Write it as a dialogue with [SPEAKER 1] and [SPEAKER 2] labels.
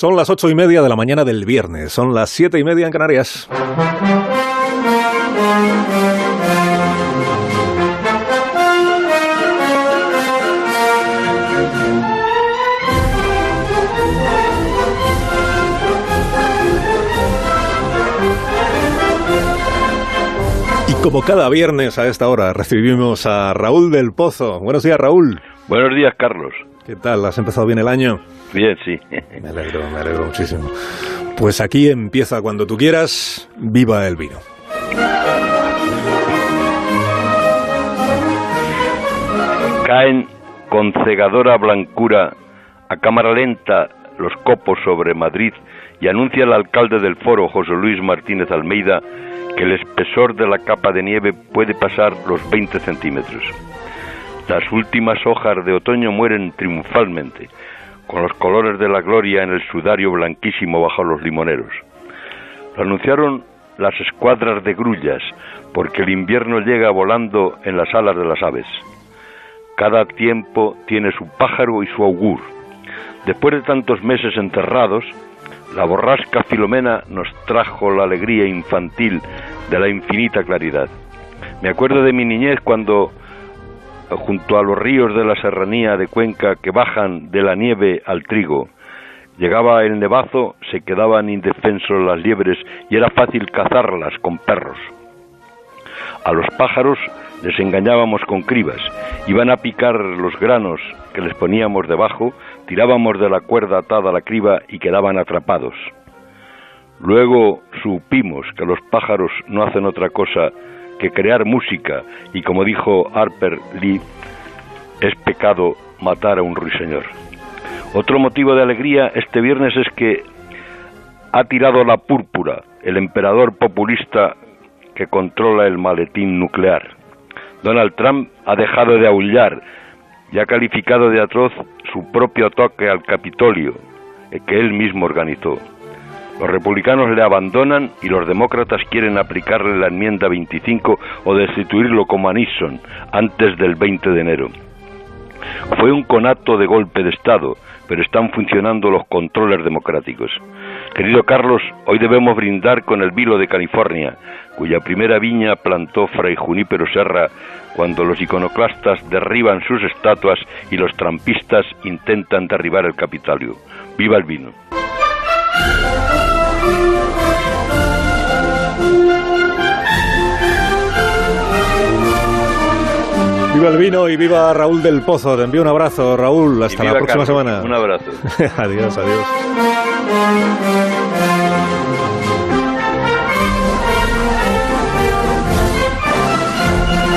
[SPEAKER 1] Son las ocho y media de la mañana del viernes, son las siete y media en Canarias. Y como cada viernes a esta hora recibimos a Raúl del Pozo. Buenos días, Raúl.
[SPEAKER 2] Buenos días, Carlos.
[SPEAKER 1] ¿Qué tal? ¿Has empezado bien el año?
[SPEAKER 2] Bien, sí.
[SPEAKER 1] Me alegro, me alegro muchísimo. Pues aquí empieza cuando tú quieras. Viva el vino.
[SPEAKER 2] Caen con cegadora blancura a cámara lenta los copos sobre Madrid y anuncia el alcalde del foro, José Luis Martínez Almeida, que el espesor de la capa de nieve puede pasar los 20 centímetros. Las últimas hojas de otoño mueren triunfalmente, con los colores de la gloria en el sudario blanquísimo bajo los limoneros. Lo anunciaron las escuadras de grullas, porque el invierno llega volando en las alas de las aves. Cada tiempo tiene su pájaro y su augur. Después de tantos meses enterrados, la borrasca Filomena nos trajo la alegría infantil de la infinita claridad. Me acuerdo de mi niñez cuando, junto a los ríos de la serranía de Cuenca que bajan de la nieve al trigo, llegaba el nevazo, se quedaban indefensos las liebres y era fácil cazarlas con perros. A los pájaros les engañábamos con cribas, iban a picar los granos que les poníamos debajo, tirábamos de la cuerda atada a la criba y quedaban atrapados. Luego supimos que los pájaros no hacen otra cosa que crear música y como dijo Harper Lee, es pecado matar a un ruiseñor. Otro motivo de alegría este viernes es que ha tirado la púrpura el emperador populista que controla el maletín nuclear. Donald Trump ha dejado de aullar y ha calificado de atroz su propio toque al Capitolio, que él mismo organizó. Los republicanos le abandonan y los demócratas quieren aplicarle la enmienda 25 o destituirlo como a Nixon antes del 20 de enero. Fue un conato de golpe de Estado, pero están funcionando los controles democráticos. Querido Carlos, hoy debemos brindar con el vilo de California, cuya primera viña plantó Fray Junípero Serra cuando los iconoclastas derriban sus estatuas y los trampistas intentan derribar el Capitolio. ¡Viva el vino!
[SPEAKER 1] Viva el vino y viva Raúl del Pozo. Te envío un abrazo, Raúl. Hasta la próxima semana.
[SPEAKER 2] Un abrazo.
[SPEAKER 1] adiós, adiós.